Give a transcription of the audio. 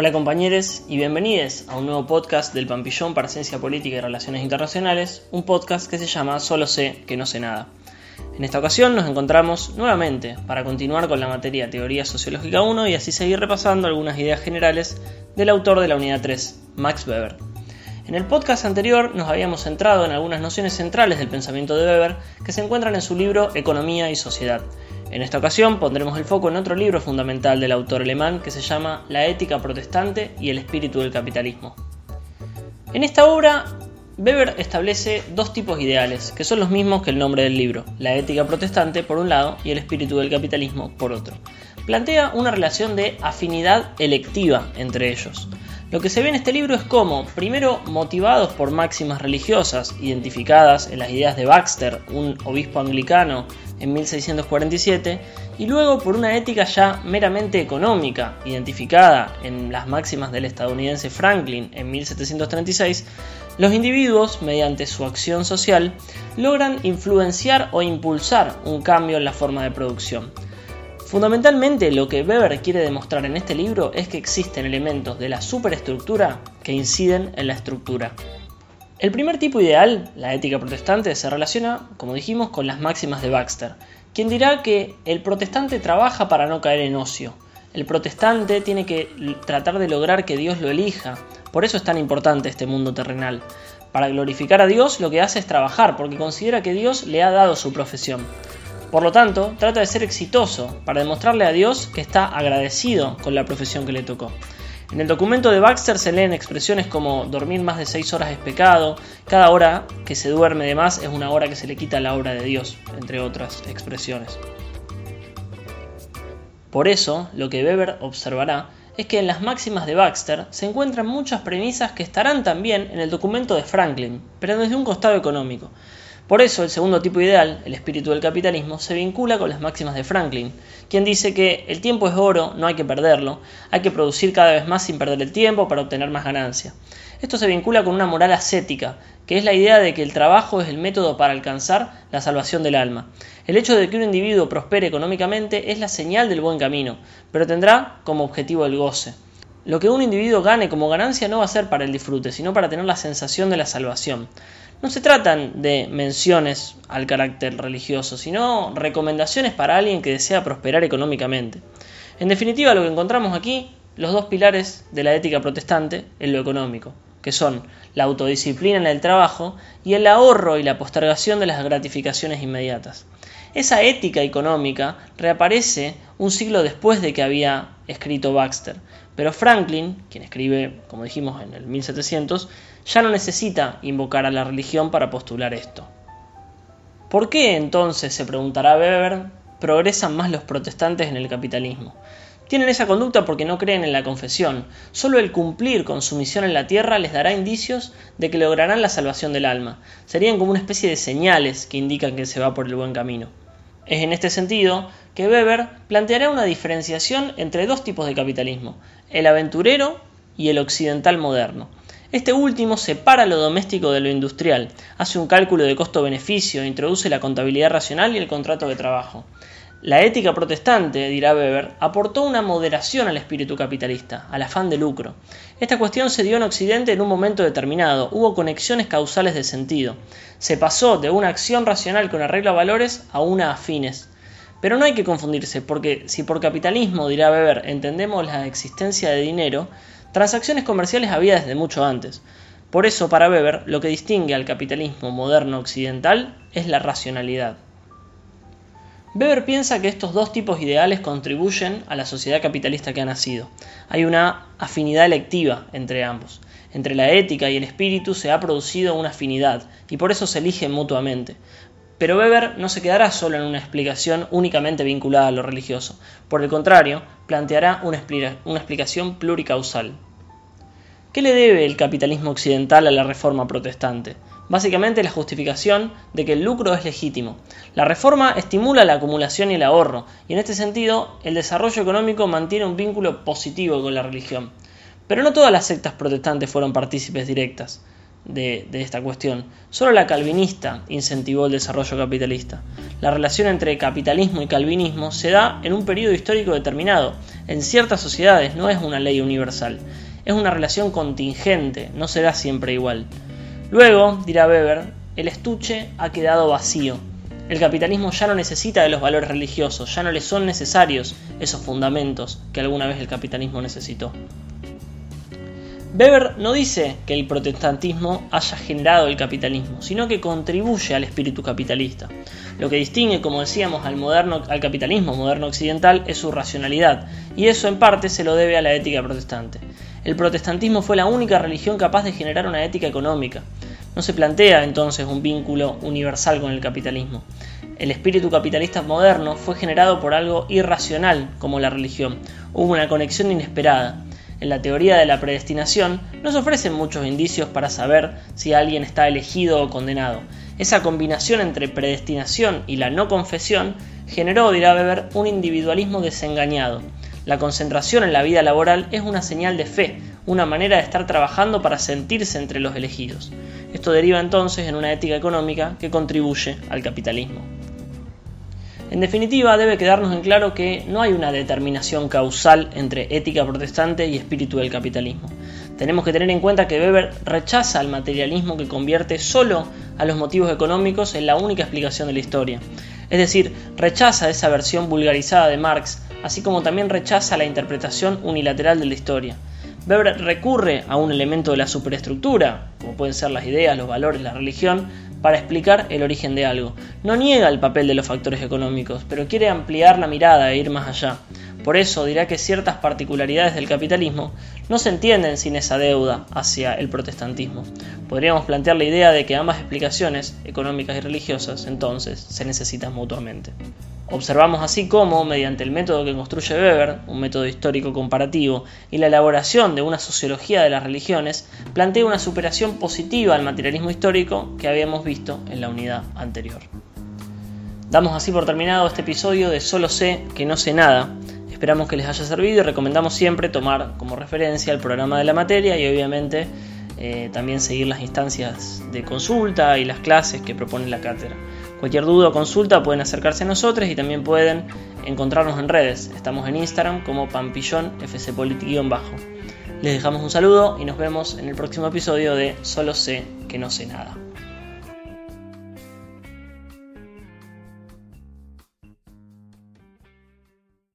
Hola compañeros y bienvenidos a un nuevo podcast del Pampillón para Ciencia Política y Relaciones Internacionales, un podcast que se llama Solo sé que no sé nada. En esta ocasión nos encontramos nuevamente para continuar con la materia Teoría Sociológica 1 y así seguir repasando algunas ideas generales del autor de la unidad 3, Max Weber. En el podcast anterior nos habíamos centrado en algunas nociones centrales del pensamiento de Weber que se encuentran en su libro Economía y Sociedad. En esta ocasión pondremos el foco en otro libro fundamental del autor alemán que se llama La ética protestante y el espíritu del capitalismo. En esta obra, Weber establece dos tipos ideales, que son los mismos que el nombre del libro, la ética protestante por un lado y el espíritu del capitalismo por otro. Plantea una relación de afinidad electiva entre ellos. Lo que se ve en este libro es cómo, primero motivados por máximas religiosas identificadas en las ideas de Baxter, un obispo anglicano en 1647, y luego por una ética ya meramente económica, identificada en las máximas del estadounidense Franklin en 1736, los individuos, mediante su acción social, logran influenciar o impulsar un cambio en la forma de producción. Fundamentalmente lo que Weber quiere demostrar en este libro es que existen elementos de la superestructura que inciden en la estructura. El primer tipo ideal, la ética protestante, se relaciona, como dijimos, con las máximas de Baxter, quien dirá que el protestante trabaja para no caer en ocio. El protestante tiene que tratar de lograr que Dios lo elija, por eso es tan importante este mundo terrenal. Para glorificar a Dios lo que hace es trabajar, porque considera que Dios le ha dado su profesión. Por lo tanto, trata de ser exitoso para demostrarle a Dios que está agradecido con la profesión que le tocó. En el documento de Baxter se leen expresiones como dormir más de 6 horas es pecado, cada hora que se duerme de más es una hora que se le quita la obra de Dios, entre otras expresiones. Por eso, lo que Weber observará es que en las máximas de Baxter se encuentran muchas premisas que estarán también en el documento de Franklin, pero desde un costado económico. Por eso el segundo tipo ideal, el espíritu del capitalismo, se vincula con las máximas de Franklin, quien dice que el tiempo es oro, no hay que perderlo, hay que producir cada vez más sin perder el tiempo para obtener más ganancia. Esto se vincula con una moral ascética, que es la idea de que el trabajo es el método para alcanzar la salvación del alma. El hecho de que un individuo prospere económicamente es la señal del buen camino, pero tendrá como objetivo el goce. Lo que un individuo gane como ganancia no va a ser para el disfrute, sino para tener la sensación de la salvación no se tratan de menciones al carácter religioso, sino recomendaciones para alguien que desea prosperar económicamente. En definitiva, lo que encontramos aquí, los dos pilares de la ética protestante en lo económico, que son la autodisciplina en el trabajo y el ahorro y la postergación de las gratificaciones inmediatas. Esa ética económica reaparece un siglo después de que había escrito Baxter, pero Franklin, quien escribe, como dijimos, en el 1700, ya no necesita invocar a la religión para postular esto. ¿Por qué entonces, se preguntará Weber, progresan más los protestantes en el capitalismo? Tienen esa conducta porque no creen en la confesión. Solo el cumplir con su misión en la tierra les dará indicios de que lograrán la salvación del alma. Serían como una especie de señales que indican que se va por el buen camino. Es en este sentido que Weber planteará una diferenciación entre dos tipos de capitalismo, el aventurero y el occidental moderno. Este último separa lo doméstico de lo industrial, hace un cálculo de costo-beneficio, introduce la contabilidad racional y el contrato de trabajo. La ética protestante, dirá Weber, aportó una moderación al espíritu capitalista, al afán de lucro. Esta cuestión se dio en Occidente en un momento determinado, hubo conexiones causales de sentido. Se pasó de una acción racional con arreglo a valores a una afines. Pero no hay que confundirse, porque si por capitalismo, dirá Weber, entendemos la existencia de dinero, transacciones comerciales había desde mucho antes. Por eso, para Weber, lo que distingue al capitalismo moderno occidental es la racionalidad. Weber piensa que estos dos tipos ideales contribuyen a la sociedad capitalista que ha nacido. Hay una afinidad electiva entre ambos. Entre la ética y el espíritu se ha producido una afinidad y por eso se eligen mutuamente. Pero Weber no se quedará solo en una explicación únicamente vinculada a lo religioso. Por el contrario, planteará una, una explicación pluricausal. ¿Qué le debe el capitalismo occidental a la reforma protestante? Básicamente la justificación de que el lucro es legítimo. La reforma estimula la acumulación y el ahorro, y en este sentido el desarrollo económico mantiene un vínculo positivo con la religión. Pero no todas las sectas protestantes fueron partícipes directas. de, esta cuestión. Solo la calvinista incentivó el desarrollo capitalista. La relación entre capitalismo y calvinismo se da en un periodo histórico determinado. En ciertas sociedades no es una ley universal, es una relación contingente, no será siempre igual. Luego, dirá Weber, el estuche ha quedado vacío. El capitalismo ya no necesita de los valores religiosos, ya no le son necesarios esos fundamentos que alguna vez el capitalismo necesitó. Weber no dice que el protestantismo haya generado el capitalismo, sino que contribuye al espíritu capitalista. Lo que distingue, como decíamos, al, al capitalismo moderno occidental es su racionalidad, y eso en parte se lo debe a la ética protestante. El protestantismo fue la única religión capaz de generar una ética económica. No se plantea entonces un vínculo universal con el capitalismo. El espíritu capitalista moderno fue generado por algo irracional como la religión. Hubo una conexión inesperada en la teoría de la predestinación, nos ofrecen muchos indicios para saber si alguien está elegido o condenado. Esa combinación entre predestinación y la no confesión generó, dirá Weber, un individualismo desengañado. La concentración en la vida laboral es una señal de fe, una manera de estar trabajando para sentirse entre los elegidos. Esto deriva entonces en una ética económica que contribuye al capitalismo. En definitiva, debe quedarnos en claro que no hay una determinación causal entre ética protestante y espíritu del capitalismo. Tenemos que tener en cuenta que Weber rechaza el materialismo que convierte solo a los motivos económicos en la única explicación de la historia. Es decir, rechaza esa versión vulgarizada de Marx, así como también rechaza la interpretación unilateral de la historia. Weber recurre a un elemento de la superestructura, como pueden ser las ideas, los valores, la religión, para explicar el origen de algo. No niega el papel de los factores económicos, pero quiere ampliar la mirada e ir más allá. Por eso dirá que ciertas particularidades del capitalismo no se entienden sin esa deuda hacia el protestantismo. Podríamos plantear la idea de que ambas explicaciones, económicas y religiosas, entonces se necesitan mutuamente. Observamos así cómo, mediante el método que construye Weber, un método histórico comparativo, y la elaboración de una sociología de las religiones, plantea una superación positiva al materialismo histórico que habíamos visto en la unidad anterior. Damos así por terminado este episodio de Solo sé que no sé nada. Esperamos que les haya servido y recomendamos siempre tomar como referencia el programa de la materia y obviamente eh, también seguir las instancias de consulta y las clases que propone la cátedra. Cualquier duda o consulta pueden acercarse a nosotros y también pueden encontrarnos en redes. Estamos en Instagram como Pampillón bajo Les dejamos un saludo y nos vemos en el próximo episodio de Solo sé que no sé nada.